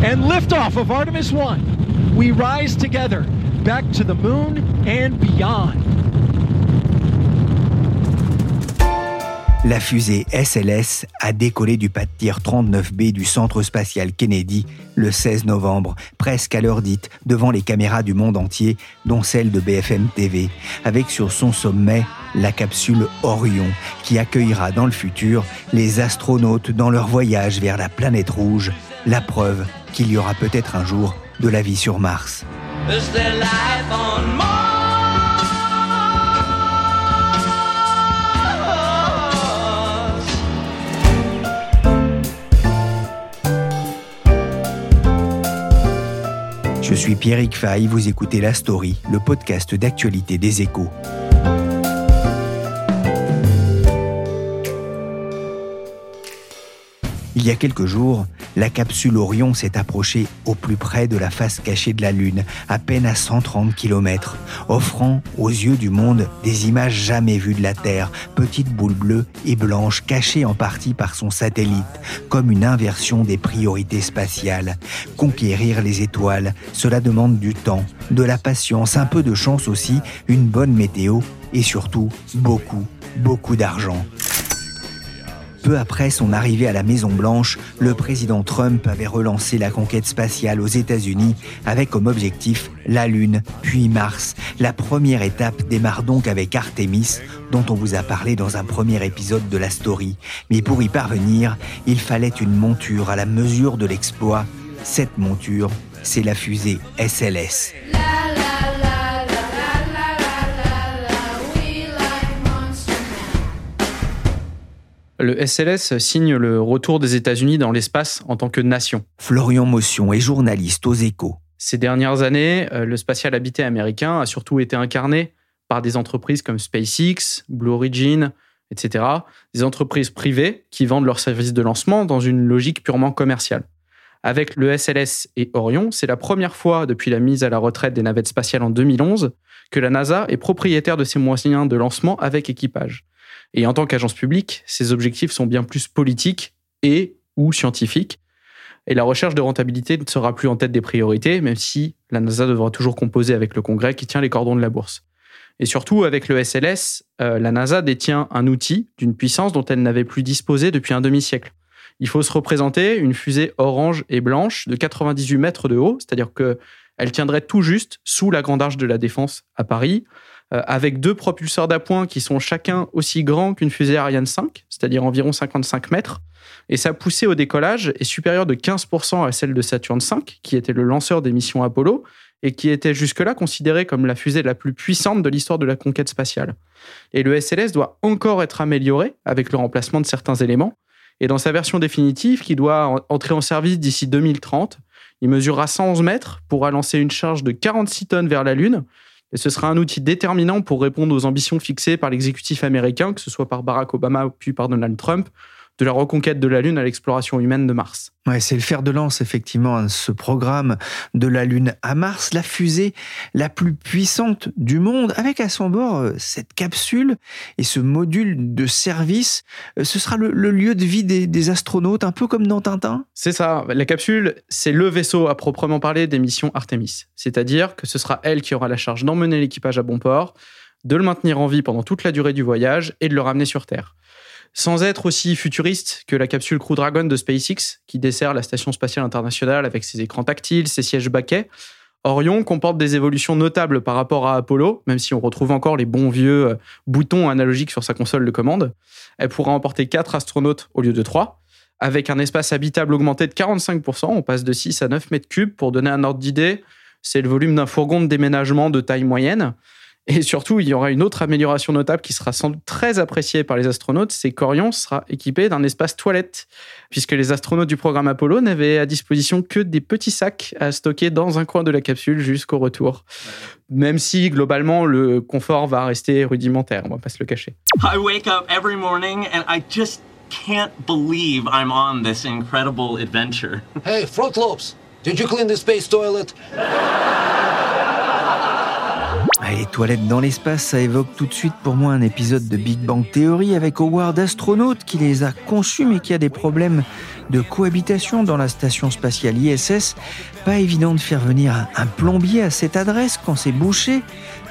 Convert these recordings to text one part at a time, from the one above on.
And liftoff of Artemis 1. We rise together back to the moon and beyond. La fusée SLS a décollé du pas tir 39B du centre spatial Kennedy le 16 novembre, presque à l'heure dite, devant les caméras du monde entier, dont celle de BFM TV, avec sur son sommet la capsule Orion, qui accueillera dans le futur les astronautes dans leur voyage vers la planète rouge, la preuve qu'il y aura peut-être un jour de la vie sur Mars. Je suis Pierrick Fay, vous écoutez La Story, le podcast d'actualité des échos. Y a quelques jours, la capsule Orion s'est approchée au plus près de la face cachée de la Lune, à peine à 130 km, offrant aux yeux du monde des images jamais vues de la Terre, petite boule bleue et blanche cachée en partie par son satellite, comme une inversion des priorités spatiales. Conquérir les étoiles, cela demande du temps, de la patience, un peu de chance aussi, une bonne météo et surtout beaucoup, beaucoup d'argent. Peu après son arrivée à la Maison-Blanche, le président Trump avait relancé la conquête spatiale aux États-Unis avec comme objectif la Lune, puis Mars. La première étape démarre donc avec Artemis, dont on vous a parlé dans un premier épisode de la story. Mais pour y parvenir, il fallait une monture à la mesure de l'exploit. Cette monture, c'est la fusée SLS. Le SLS signe le retour des États-Unis dans l'espace en tant que nation. Florian Motion est journaliste aux échos. Ces dernières années, euh, le spatial habité américain a surtout été incarné par des entreprises comme SpaceX, Blue Origin, etc. Des entreprises privées qui vendent leurs services de lancement dans une logique purement commerciale. Avec le SLS et Orion, c'est la première fois depuis la mise à la retraite des navettes spatiales en 2011 que la NASA est propriétaire de ses moyens de lancement avec équipage. Et en tant qu'agence publique, ses objectifs sont bien plus politiques et ou scientifiques. Et la recherche de rentabilité ne sera plus en tête des priorités, même si la NASA devra toujours composer avec le Congrès qui tient les cordons de la bourse. Et surtout, avec le SLS, euh, la NASA détient un outil d'une puissance dont elle n'avait plus disposé depuis un demi-siècle. Il faut se représenter une fusée orange et blanche de 98 mètres de haut, c'est-à-dire qu'elle tiendrait tout juste sous la Grande Arche de la Défense à Paris, avec deux propulseurs d'appoint qui sont chacun aussi grands qu'une fusée Ariane 5, c'est-à-dire environ 55 mètres. Et sa poussée au décollage est supérieure de 15% à celle de Saturne V, qui était le lanceur des missions Apollo et qui était jusque-là considérée comme la fusée la plus puissante de l'histoire de la conquête spatiale. Et le SLS doit encore être amélioré avec le remplacement de certains éléments. Et dans sa version définitive, qui doit entrer en service d'ici 2030, il mesurera 111 mètres, pourra lancer une charge de 46 tonnes vers la Lune et ce sera un outil déterminant pour répondre aux ambitions fixées par l'exécutif américain, que ce soit par Barack Obama puis par Donald Trump, de la reconquête de la Lune à l'exploration humaine de Mars. Ouais, c'est le fer de lance, effectivement, hein, ce programme de la Lune à Mars, la fusée la plus puissante du monde, avec à son bord euh, cette capsule et ce module de service. Euh, ce sera le, lieu de vie des, astronautes, un peu comme dans Tintin? C'est ça. La capsule, c'est le vaisseau à proprement parler des missions Artemis. C'est-à-dire que ce sera elle qui aura la charge d'emmener l'équipage à bon port, de le maintenir en vie pendant toute la durée du voyage et de le ramener sur Terre sans être aussi futuriste que la capsule Crew Dragon de SpaceX, qui dessert la Station spatiale internationale avec ses écrans tactiles, ses sièges baquets. Orion comporte des évolutions notables par rapport à Apollo, même si on retrouve encore les bons vieux euh, boutons analogiques sur sa console de commande. Elle pourra emporter 4 astronautes au lieu de 3. Avec un espace habitable augmenté de 45%, on passe de 6 à 9 mètres cubes. Pour donner un ordre d'idée, c'est le volume d'un fourgon de déménagement de taille moyenne. Et surtout, il y aura une autre amélioration notable qui sera sans doute très appréciée par les astronautes, c'est qu'Orion sera équipé d'un espace toilette, puisque les astronautes du programme Apollo n'avaient à disposition que des petits sacs à stocker dans un coin de la capsule jusqu'au retour. Même si globalement le confort va rester rudimentaire, on va pas se le cacher. I wake up every morning and I just can't believe I'm on this incredible adventure. Hey, did you clean the space toilet? Ah, Les toilettes dans l'espace, ça évoque tout de suite pour moi un épisode de Big Bang Theory avec Howard astronaute qui les a conçus mais qui a des problèmes de cohabitation dans la station spatiale ISS. Pas évident de faire venir un- un plombier à cette adresse quand c'est bouché.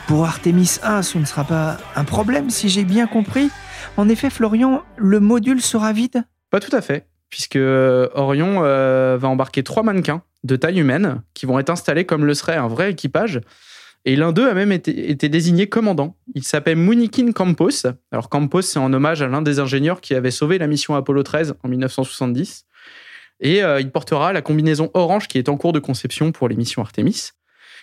Pour Artemis 1, ce ne sera pas un problème si j'ai bien compris. En effet, Florian, le module sera vide? Pas tout à fait, puisque euh, Orion euh, va embarquer trois mannequins de taille humaine qui vont être installés comme le serait un vrai équipage. Et l'un d'eux a même été, désigné commandant. Il s'appelle Munikin Campos. Alors Campos, c'est en hommage à l'un des ingénieurs qui avait sauvé la mission Apollo 13 en 1970. Et euh, il portera la combinaison orange qui est en cours de conception pour les missions Artemis.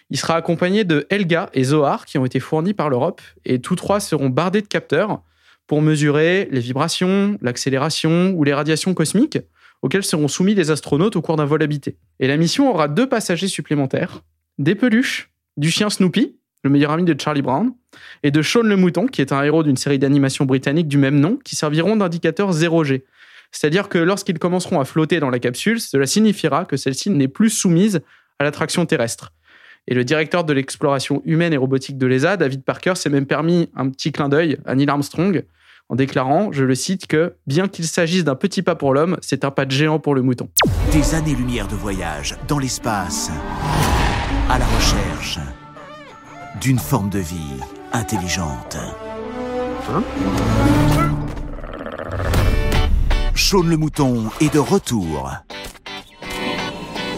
Il sera accompagné de Helga et Zohar qui ont été fournis par l'Europe. Et tous trois seront bardés de capteurs pour mesurer les vibrations, l'accélération ou les radiations cosmiques auxquelles seront soumis les astronautes au cours d'un vol habité. Et la mission aura deux passagers supplémentaires, des peluches, du chien Snoopy, le meilleur ami de Charlie Brown, et de Sean le mouton, qui est un héros d'une série d'animation britannique du même nom, qui serviront d'indicateurs 0G. C'est-à-dire que lorsqu'ils commenceront à flotter dans la capsule, cela signifiera que celle-ci n'est plus soumise à l'attraction terrestre. Et le directeur de l'exploration humaine et robotique de l'ESA, David Parker, s'est même permis un petit clin d'œil à Neil Armstrong en déclarant, je le cite, que bien qu'il s'agisse d'un petit pas pour l'homme, c'est un pas de géant pour le mouton. Des années-lumière de voyage dans l'espace, à la recherche d'une forme de vie intelligente. Sean le mouton est de retour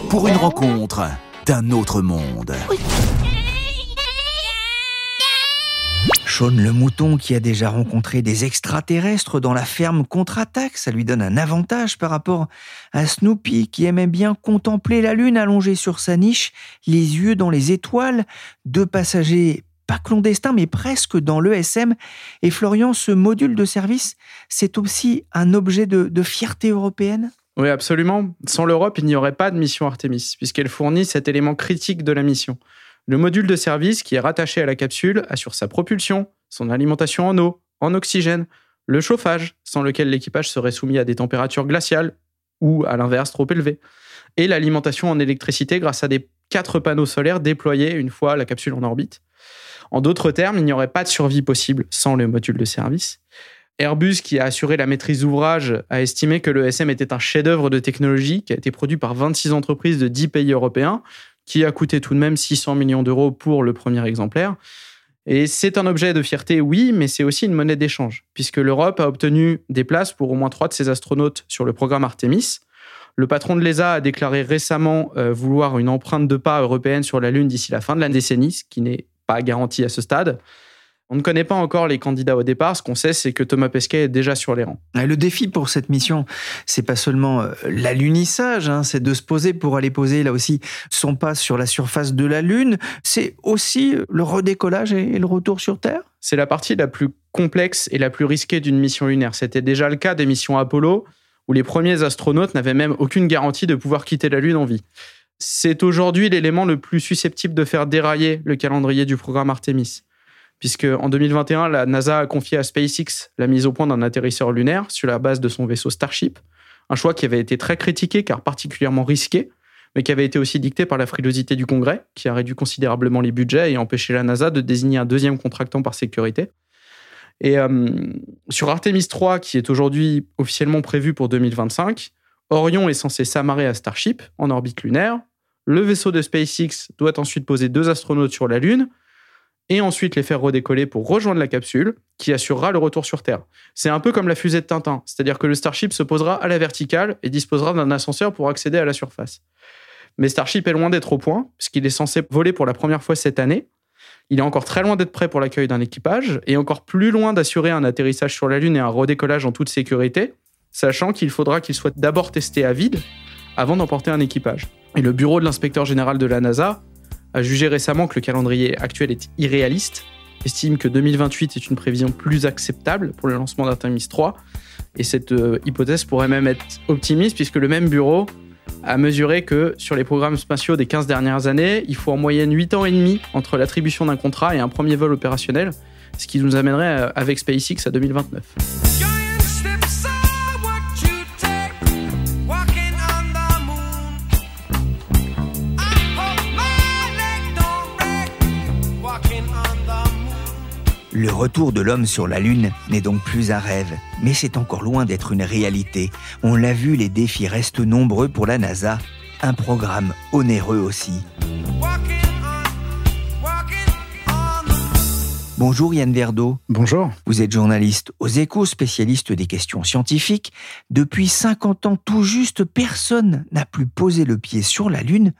pour une rencontre d'un autre monde. Sean le mouton qui a déjà rencontré des extraterrestres dans la ferme contre-attaque, ça lui donne un avantage par rapport à Snoopy qui aimait bien contempler la lune allongée sur sa niche, les yeux dans les étoiles, deux passagers pas clandestins mais presque dans l'ESM. Et Florian, ce module de service, c'est aussi un objet de, de fierté européenne? Oui, absolument. Sans l'Europe, il n'y aurait pas de mission Artemis, puisqu'elle fournit cet élément critique de la mission. Le module de service qui est rattaché à la capsule assure sa propulsion, son alimentation en eau, en oxygène, le chauffage, sans lequel l'équipage serait soumis à des températures glaciales ou, à l'inverse, trop élevées, et l'alimentation en électricité grâce à des quatre panneaux solaires déployés une fois la capsule en orbite. En d'autres termes, il n'y aurait pas de survie possible sans le module de service. Airbus, qui a assuré la maîtrise d'ouvrage, a estimé que le SM était un chef-d'œuvre de technologie qui a été produit par 26 entreprises de 10 pays européens, qui a coûté tout de même 600 millions d'euros pour le premier exemplaire. Et c'est un objet de fierté, oui, mais c'est aussi une monnaie d'échange, puisque l'Europe a obtenu des places pour au moins trois de ses astronautes sur le programme Artemis. Le patron de l'ESA a déclaré récemment euh, vouloir une empreinte de pas européenne sur la Lune d'ici la fin de la décennie, ce qui n'est pas garanti à ce stade. On ne connaît pas encore les candidats au départ. Ce qu'on sait, c'est que Thomas Pesquet est déjà sur les rangs. Le défi pour cette mission, c'est pas seulement euh, l'alunissage, hein, c'est de se poser pour aller poser là aussi son pas sur la surface de la Lune. C'est aussi le redécollage et le retour sur Terre? C'est la partie la plus complexe et la plus risquée d'une mission lunaire. C'était déjà le cas des missions Apollo, où les premiers astronautes n'avaient même aucune garantie de pouvoir quitter la Lune en vie. C'est aujourd'hui l'élément le plus susceptible de faire dérailler le calendrier du programme Artemis. Puisque en 2021, la NASA a confié à SpaceX la mise au point d'un atterrisseur lunaire sur la base de son vaisseau Starship. Un choix qui avait été très critiqué car particulièrement risqué, mais qui avait été aussi dicté par la frilosité du Congrès, qui a réduit considérablement les budgets et empêché la NASA de désigner un deuxième contractant par sécurité. Et euh, sur Artemis 3, qui est aujourd'hui officiellement prévu pour 2025, Orion est censé s'amarrer à Starship en orbite lunaire. Le vaisseau de SpaceX doit ensuite poser deux astronautes sur la Lune et ensuite les faire redécoller pour rejoindre la capsule qui assurera le retour sur Terre. C'est un peu comme la fusée de Tintin, c'est-à-dire que le Starship se posera à la verticale et disposera d'un ascenseur pour accéder à la surface. Mais Starship est loin d'être au point, puisqu'il est censé voler pour la première fois cette année. Il est encore très loin d'être prêt pour l'accueil d'un équipage et encore plus loin d'assurer un atterrissage sur la Lune et un redécollage en toute sécurité, sachant qu'il faudra qu'il soit d'abord testé à vide avant d'emporter un équipage. Et le bureau de l'inspecteur général de la NASA a jugé récemment que le calendrier actuel est irréaliste estime que 2028 est une prévision plus acceptable pour le lancement d'Artemis 3. Et cette euh, hypothèse pourrait même être optimiste, puisque le même bureau a mesuré que sur les programmes spatiaux des 15 dernières années, il faut en moyenne 8 ans et demi entre l'attribution d'un contrat et un premier vol opérationnel, ce qui nous amènerait euh, avec SpaceX à 2029. Le retour de l'homme sur la Lune n'est donc plus un rêve, mais c'est encore loin d'être une réalité. On l'a vu, les défis restent nombreux pour la NASA, un programme onéreux aussi. Bonjour Yann Verdeau. Bonjour. Vous êtes journaliste aux échos, spécialiste des questions scientifiques. Depuis 50 ans tout juste, personne n'a plus posé le pied sur la Lune.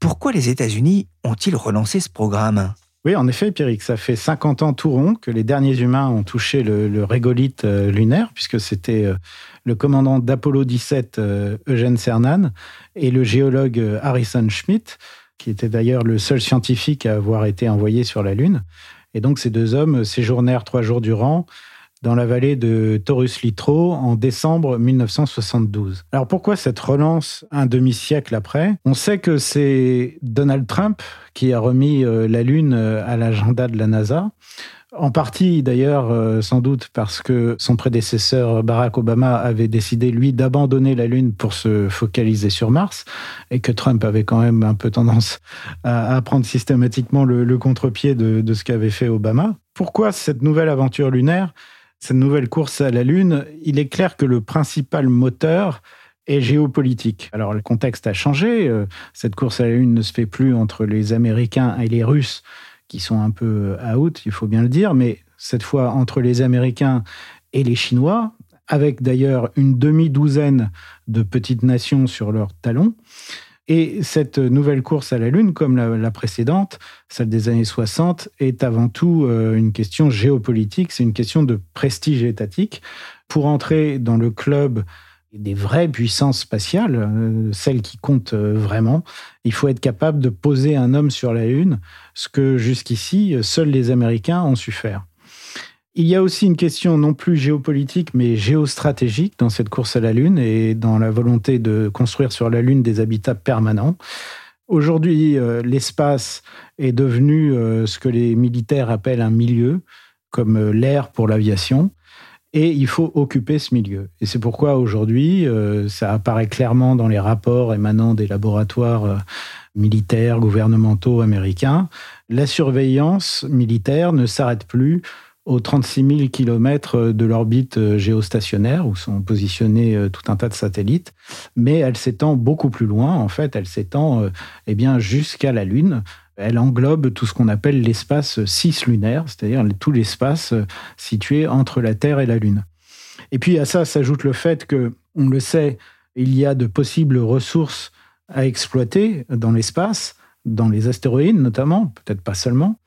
Pourquoi les États-Unis ont-ils relancé ce programme? Oui, en effet, Pierrick, ça fait 50 ans tout rond que les derniers humains ont touché le, régolithe euh, lunaire, puisque c'était euh, le commandant d'Apollo 17, euh, Eugène Cernan, et le géologue Harrison Schmitt, qui était d'ailleurs le seul scientifique à avoir été envoyé sur la Lune. Et donc ces deux hommes séjournèrent trois jours durant dans la vallée de Taurus Litro en décembre 1972. Alors pourquoi cette relance un demi-siècle après? On sait que c'est Donald Trump qui a remis euh, la Lune euh, à l'agenda de la NASA. En partie d'ailleurs, euh, sans doute parce que son prédécesseur Barack Obama avait décidé, lui, d'abandonner la Lune pour se focaliser sur Mars, et que Trump avait quand même un peu tendance à, prendre systématiquement le, contre-pied de, de ce qu'avait fait Obama. Pourquoi cette nouvelle aventure lunaire? Cette nouvelle course à la Lune, il est clair que le principal moteur est géopolitique. Alors le contexte a changé. Euh, cette course à la Lune ne se fait plus entre les Américains et les Russes, qui sont un peu out, il faut bien le dire, mais cette fois entre les Américains et les Chinois, avec d'ailleurs une demi-douzaine de petites nations sur leurs talons. Et cette nouvelle course à la Lune, comme la, précédente, celle des années 60, est avant tout euh, une question géopolitique, c'est une question de prestige étatique. Pour entrer dans le club des vraies puissances spatiales, euh, celles qui comptent euh, vraiment, il faut être capable de poser un homme sur la Lune, ce que jusqu'ici, seuls les Américains ont su faire. Il y a aussi une question non plus géopolitique, mais géostratégique dans cette course à la Lune et dans la volonté de construire sur la Lune des habitats permanents. Aujourd'hui, euh, l'espace est devenu euh, ce que les militaires appellent un milieu, comme euh, l'air pour l'aviation, et il faut occuper ce milieu. Et c'est pourquoi aujourd'hui, ça apparaît clairement dans les rapports émanant des laboratoires militaires, gouvernementaux américains, la surveillance militaire ne s'arrête plus aux 36 000 km de l'orbite euh, géostationnaire où sont positionnés euh, tout un tas de satellites, mais elle s'étend beaucoup plus loin. En fait, elle s'étend euh, eh bien jusqu'à la Lune. Elle englobe tout ce qu'on appelle l'espace cislunaire, c'est-à-dire tout l'espace situé entre la Terre et la Lune. Et puis à ça s'ajoute le fait que, on le sait, il y a de possibles ressources à exploiter dans l'espace, dans les astéroïdes notamment, peut-être pas seulement,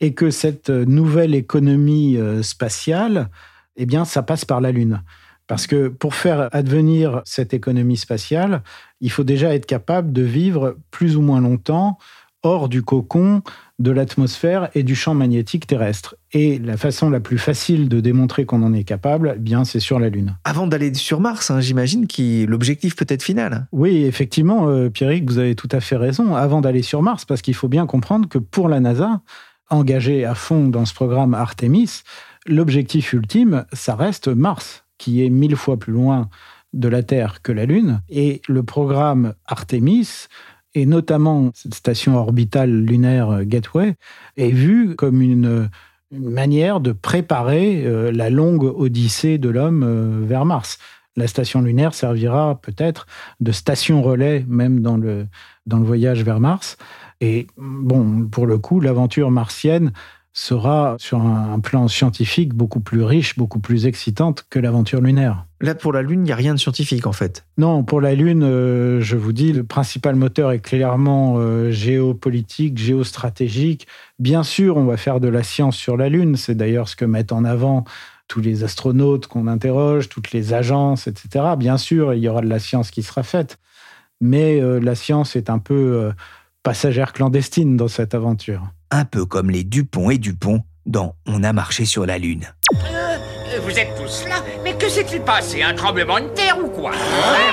et que cette nouvelle économie euh, spatiale, eh bien, ça passe par la Lune. Parce que pour faire advenir cette économie spatiale, il faut déjà être capable de vivre plus ou moins longtemps hors du cocon de l'atmosphère et du champ magnétique terrestre. Et la façon la plus facile de démontrer qu'on en est capable, eh bien, c'est sur la Lune. Avant d'aller sur Mars, hein, j'imagine que l'objectif peut être final. Oui, effectivement, euh, Pierrick, vous avez tout à fait raison. Avant d'aller sur Mars, parce qu'il faut bien comprendre que pour la NASA, engagé à fond dans ce programme Artemis, l'objectif ultime, ça reste Mars, qui est mille fois plus loin de la Terre que la Lune. Et le programme Artemis, et notamment cette station orbitale lunaire Gateway, est vu comme une, manière de préparer euh, la longue odyssée de l'homme euh, vers Mars. La station lunaire servira peut-être de station relais même dans le, dans le voyage vers Mars. Et bon, pour le coup, l'aventure martienne sera sur un plan scientifique beaucoup plus riche, beaucoup plus excitante que l'aventure lunaire. Là, pour la Lune, il n'y a rien de scientifique en fait. Non, pour la Lune, euh, je vous dis, le principal moteur est clairement euh, géopolitique, géostratégique. Bien sûr, on va faire de la science sur la Lune. C'est d'ailleurs ce que mettent en avant tous les astronautes qu'on interroge, toutes les agences, etc. Bien sûr, il y aura de la science qui sera faite. Mais euh, la science est un peu passagère clandestine dans cette aventure. Un peu comme les Dupont et Dupont dans On a marché sur la Lune. Euh, vous êtes tous là Mais que s'est-il passé Un tremblement de terre ou quoi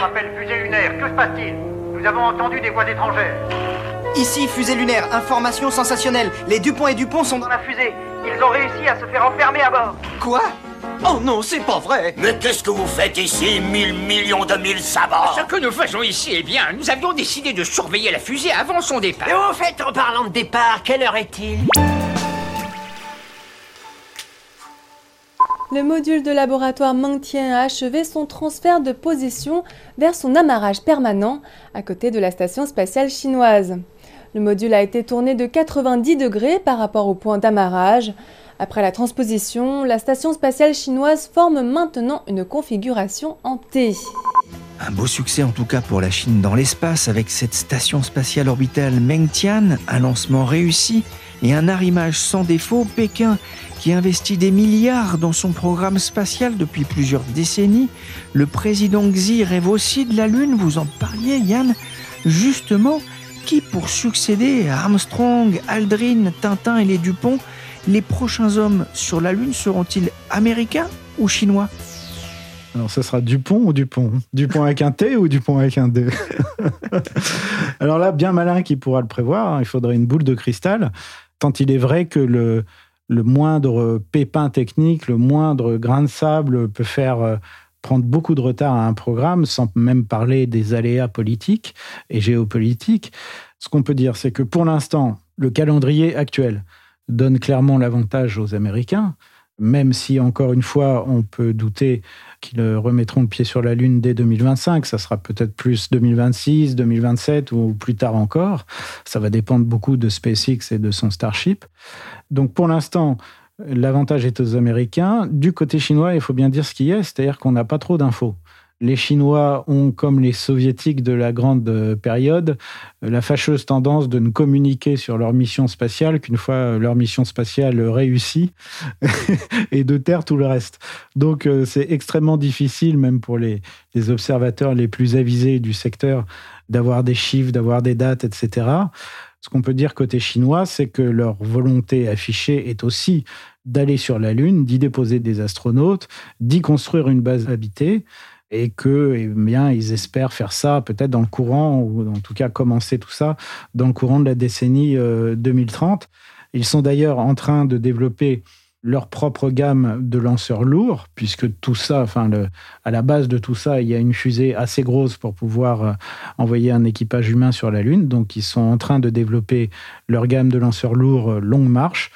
rappelle fusée lunaire, que se passe-t-il Nous avons entendu des voix étrangères. Ici, fusée lunaire, information sensationnelle. Les Dupont et Dupont sont dans la fusée. Ils ont réussi à se faire enfermer à bord. Quoi? Oh non, c'est pas vrai Mais qu'est-ce que vous faites ici, mille millions de mille sabords Ce que nous faisons ici, eh bien, nous avions décidé de surveiller la fusée avant son départ. Et au fait, en parlant de départ, quelle heure est-il? Le module de laboratoire Mengtian a achevé son transfert de position vers son amarrage permanent à côté de la station spatiale chinoise. Le module a été tourné de 90 degrés par rapport au point d'amarrage. Après la transposition, la station spatiale chinoise forme maintenant une configuration en T. Un beau succès en tout cas pour la Chine dans l'espace avec cette station spatiale orbitale Mengtian, un lancement réussi et un arrimage sans défaut. Pékin qui investit des milliards dans son programme spatial depuis plusieurs décennies. Le président Xi rêve aussi de la Lune, vous en parliez Yann. Justement, qui pour succéder à Armstrong, Aldrin, Tintin et les Dupont, les prochains hommes sur la Lune seront-ils américains ou chinois? Alors, ce sera Dupont ou Dupont? Dupont avec un T ou Dupont avec un D? Alors là, bien malin qui pourra le prévoir, hein, il faudrait une boule de cristal, tant il est vrai que le, le moindre pépin technique, le moindre grain de sable peut faire euh, prendre beaucoup de retard à un programme, sans même parler des aléas politiques et géopolitiques. Ce qu'on peut dire, c'est que pour l'instant, le calendrier actuel donne clairement l'avantage aux Américains, même si, encore une fois, on peut douter qu'ils remettront le pied sur la Lune dès 2025. Ça sera peut-être plus 2026, 2027 ou plus tard encore. Ça va dépendre beaucoup de SpaceX et de son Starship. Donc pour l'instant, l'avantage est aux Américains. Du côté chinois, il faut bien dire ce qui est, c'est-à-dire qu'on n'a pas trop d'infos. Les Chinois ont, comme les Soviétiques de la grande période, la fâcheuse tendance de ne communiquer sur leur mission spatiale qu'une fois leur mission spatiale réussie et de taire tout le reste. Donc euh, c'est extrêmement difficile, même pour les, les observateurs les plus avisés du secteur, d'avoir des chiffres, d'avoir des dates, etc. Ce qu'on peut dire côté chinois, c'est que leur volonté affichée est aussi d'aller sur la Lune, d'y déposer des astronautes, d'y construire une base habitée, et que, eh bien, ils espèrent faire ça peut-être dans le courant, ou en tout cas commencer tout ça dans le courant de la décennie 2030. Euh, ils sont d'ailleurs en train de développer leur propre gamme de lanceurs lourds, puisque tout ça, enfin, à la base de tout ça, il y a une fusée assez grosse pour pouvoir euh, envoyer un équipage humain sur la Lune. Donc, ils sont en train de développer leur gamme de lanceurs lourds euh, longue marche,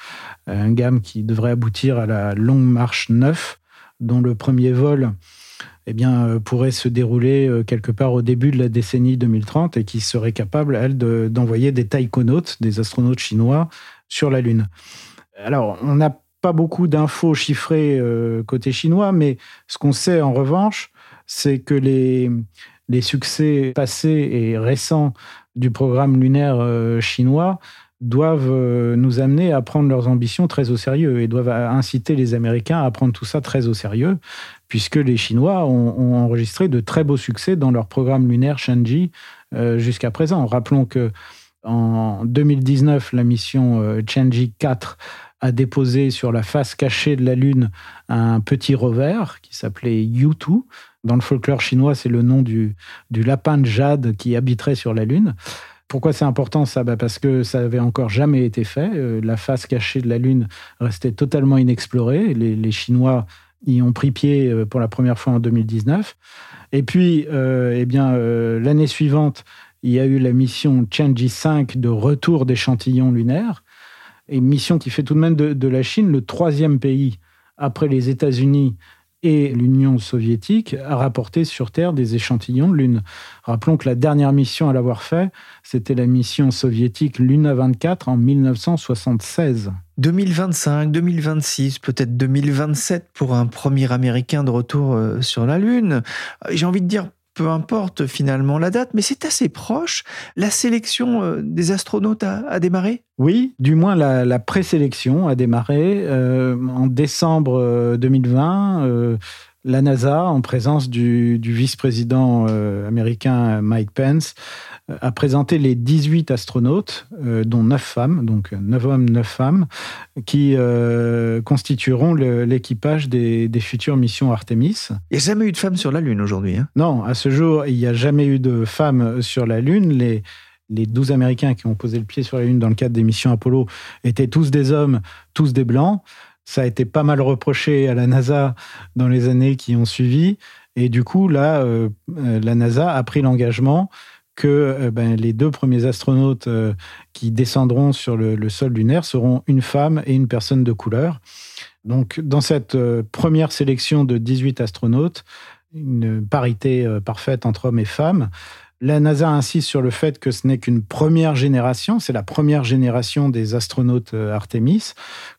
une gamme qui devrait aboutir à la longue marche 9, dont le premier vol eh bien, pourrait se dérouler quelque part au début de la décennie 2030 et qui serait capable, elle, d'envoyer des taïkonautes, des astronautes chinois, sur la Lune. Alors, on a pas beaucoup d'infos chiffrées euh, côté chinois, mais ce qu'on sait en revanche, c'est que les, succès passés et récents du programme lunaire euh, chinois doivent euh, nous amener à prendre leurs ambitions très au sérieux et doivent inciter les Américains à prendre tout ça très au sérieux, puisque les Chinois ont, enregistré de très beaux succès dans leur programme lunaire Shenzhou jusqu'à présent. Rappelons que en 2019, la mission Shenzhou 4 a déposé sur la face cachée de la Lune un petit rover qui s'appelait U2. Dans le folklore chinois, c'est le nom du, du lapin de jade qui habiterait sur la Lune. Pourquoi c'est important ça? Bah Parce que ça n'avait encore jamais été fait. Euh, la face cachée de la Lune restait totalement inexplorée. Les, Chinois y ont pris pied euh, pour la première fois en 2019. Et puis, euh, eh bien, l'année suivante, il y a eu la mission Tianji 5 de retour d'échantillons lunaires une mission qui fait tout de même de, la Chine le troisième pays après les États-Unis et l'Union soviétique à rapporter sur Terre des échantillons de Lune. Rappelons que la dernière mission à l'avoir fait, c'était la mission soviétique Luna 24 en 1976. 2025, 2026, peut-être 2027 pour un premier Américain de retour euh, sur la Lune. J'ai envie de dire peu importe finalement la date, mais c'est assez proche. La sélection euh, des astronautes a, démarré? Oui, du moins la, présélection a démarré euh, en décembre 2020. Euh, la NASA, en présence du, vice-président américain Mike Pence, a présenté les 18 astronautes, euh, dont 9 femmes, donc 9 hommes, 9 femmes, qui constitueront l'équipage des, futures missions Artemis. Il n'y a jamais eu de femmes sur la Lune aujourd'hui. Hein non, à ce jour, il n'y a jamais eu de femmes sur la Lune. Les, les 12 Américains qui ont posé le pied sur la Lune dans le cadre des missions Apollo étaient tous des hommes, tous des blancs. Ça a été pas mal reproché à la NASA dans les années qui ont suivi. Et du coup, là, euh, euh, la NASA a pris l'engagement que euh, ben, les deux premiers astronautes qui descendront sur le, sol lunaire seront une femme et une personne de couleur. Donc, dans cette première sélection de 18 astronautes, une parité parfaite entre hommes et femmes, la NASA insiste sur le fait que ce n'est qu'une première génération, c'est la première génération des astronautes Artemis,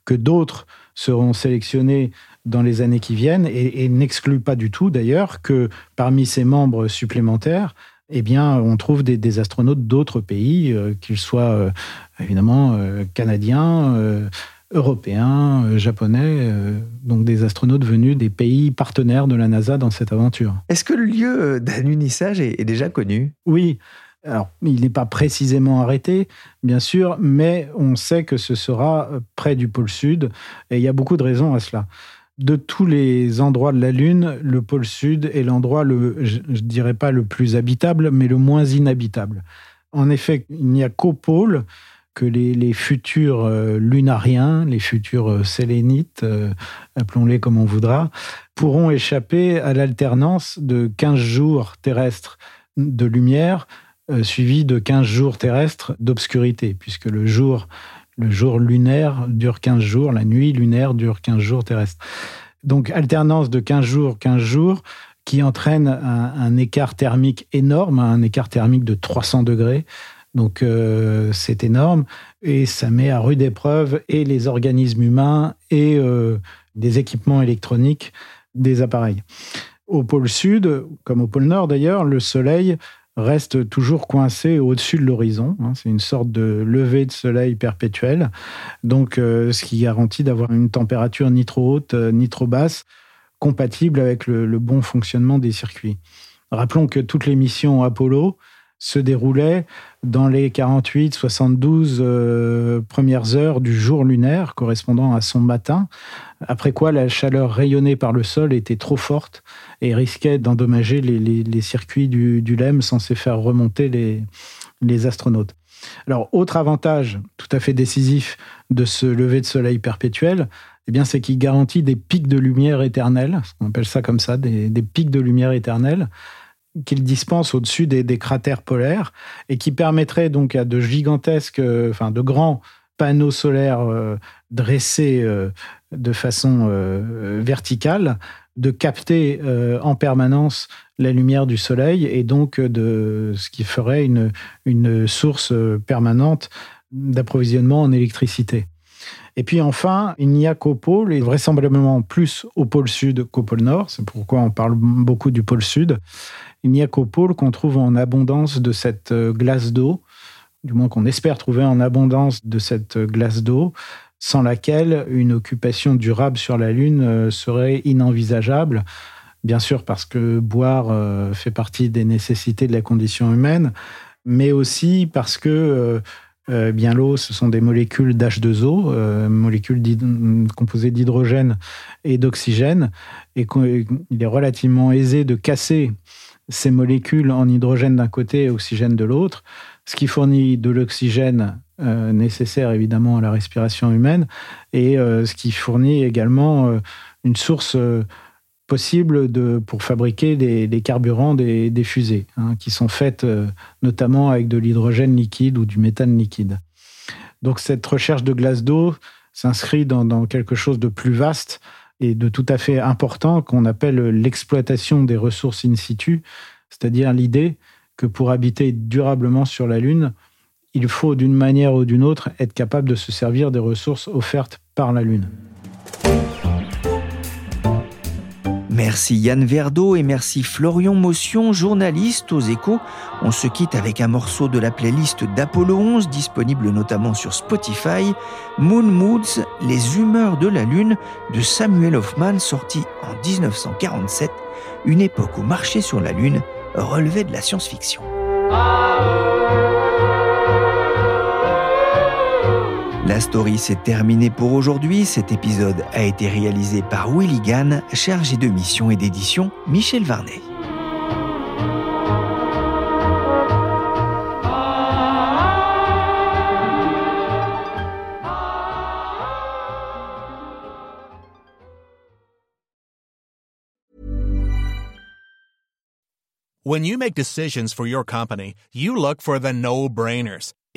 que d'autres seront sélectionnés dans les années qui viennent et, n'exclut pas du tout d'ailleurs que parmi ces membres supplémentaires, eh bien, on trouve des, astronautes d'autres pays, euh, qu'ils soient euh, évidemment euh, canadiens, européens, japonais, donc des astronautes venus des pays partenaires de la NASA dans cette aventure. Est-ce que le lieu d'alunissage est déjà connu? Oui. Alors, il n'est pas précisément arrêté, bien sûr, mais on sait que ce sera près du pôle sud, et il y a beaucoup de raisons à cela. De tous les endroits de la Lune, le pôle sud est l'endroit, le, je ne dirais pas le plus habitable, mais le moins inhabitable. En effet, il n'y a qu'au pôle que les, futurs euh, lunariens, les futurs euh, sélénites, appelons-les comme on voudra, pourront échapper à l'alternance de 15 jours terrestres de lumière euh, suivi de 15 jours terrestres d'obscurité, puisque le jour, le jour lunaire dure 15 jours, la nuit lunaire dure 15 jours terrestres. Donc alternance de 15 jours, 15 jours, qui entraîne un, écart thermique énorme, un écart thermique de 300 degrés. Donc euh, c'est énorme et ça met à rude épreuve et les organismes humains et euh, des équipements électroniques des appareils. Au pôle sud, comme au pôle nord d'ailleurs, le Soleil reste toujours coincé au-dessus de l'horizon. Hein. C'est une sorte de lever de soleil perpétuel, donc euh, ce qui garantit d'avoir une température ni trop haute euh, ni trop basse, compatible avec le, bon fonctionnement des circuits. Rappelons que toutes les missions Apollo se déroulaient dans les 48, 72 euh, premières heures du jour lunaire correspondant à son matin, après quoi la chaleur rayonnée par le sol était trop forte et risquait d'endommager les, circuits du, LEM censés faire remonter les, astronautes. Alors, autre avantage tout à fait décisif de ce lever de soleil perpétuel, eh bien, c'est qu'il garantit des pics de lumière éternels, on appelle ça comme ça, des, pics de lumière éternels, qu'il dispense au-dessus des, cratères polaires et qui permettraient donc à de gigantesques, enfin de grands panneaux solaires euh, dressés euh, de façon euh, verticale de capter en permanence la lumière du soleil et donc de ce qui ferait une source permanente d'approvisionnement en électricité. Et puis enfin, il n'y a qu'au pôle, et vraisemblablement plus au pôle sud qu'au pôle nord, c'est pourquoi on parle beaucoup du pôle sud, il qu'on trouve en abondance de cette glace d'eau, du moins qu'on espère trouver en abondance de cette glace d'eau, sans laquelle une occupation durable sur la Lune euh, serait inenvisageable. Bien sûr, parce que boire euh, fait partie des nécessités de la condition humaine, mais aussi parce que euh, bien l'eau, ce sont des molécules d'H2O, molécules composées d'hydrogène et d'oxygène, et qu'il est relativement aisé de casser ces molécules en hydrogène d'un côté et oxygène de l'autre, ce qui fournit de l'oxygène euh, nécessaire évidemment à la respiration humaine et euh, ce qui fournit également euh, une source possible pour fabriquer des, carburants des, fusées, hein, qui sont faites notamment avec de l'hydrogène liquide ou du méthane liquide. Donc cette recherche de glace d'eau s'inscrit dans, quelque chose de plus vaste et de tout à fait important qu'on appelle l'exploitation des ressources in situ, c'est-à-dire l'idée que pour habiter durablement sur la Lune, il faut d'une manière ou d'une autre être capable de se servir des ressources offertes par la Lune. Merci Yann Verdeau et merci Florian Motion, journaliste aux échos. On se quitte avec un morceau de la playlist d'Apollo 11, disponible notamment sur Spotify, Moon Moods, Les humeurs de la Lune de Samuel Hoffman, sorti en 1947, une époque où marcher sur la Lune relevait de la science-fiction. La story s'est terminée pour aujourd'hui. Cet épisode a été réalisé par Willy Gann, chargé de mission et d'édition Michel Varnet. When you make decisions for your company, you look for the no-brainers.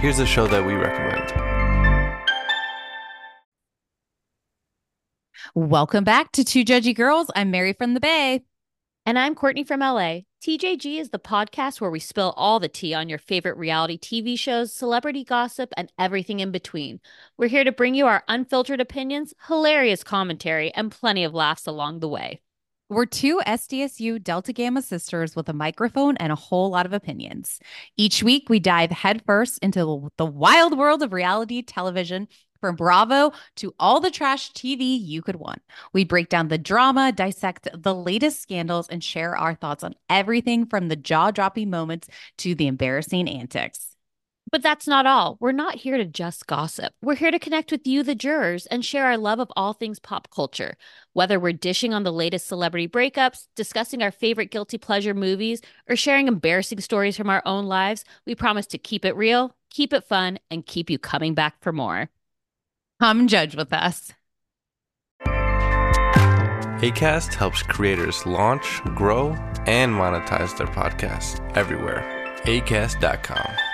Here's a show that we recommend. Welcome back to Two Judgy Girls. I'm Mary from the Bay. And I'm Courtney from LA. TJG is the podcast where we spill all the tea on your favorite reality TV shows, celebrity gossip, and everything in between. We're here to bring you our unfiltered opinions, hilarious commentary, and plenty of laughs along the way. We're two SDSU Delta Gamma sisters with a microphone and a whole lot of opinions. Each week, we dive headfirst into the wild world of reality television. From Bravo to all the trash TV you could want. We break down the drama, dissect the latest scandals, and share our thoughts on everything from the jaw dropping moments to the embarrassing antics. But that's not all. We're not here to just gossip. We're here to connect with you, the jurors, and share our love of all things pop culture. Whether we're dishing on the latest celebrity breakups, discussing our favorite guilty pleasure movies, or sharing embarrassing stories from our own lives, we promise to keep it real, keep it fun, and keep you coming back for more. Come judge with us. ACAST helps creators launch, grow, and monetize their podcasts everywhere. ACAST.com.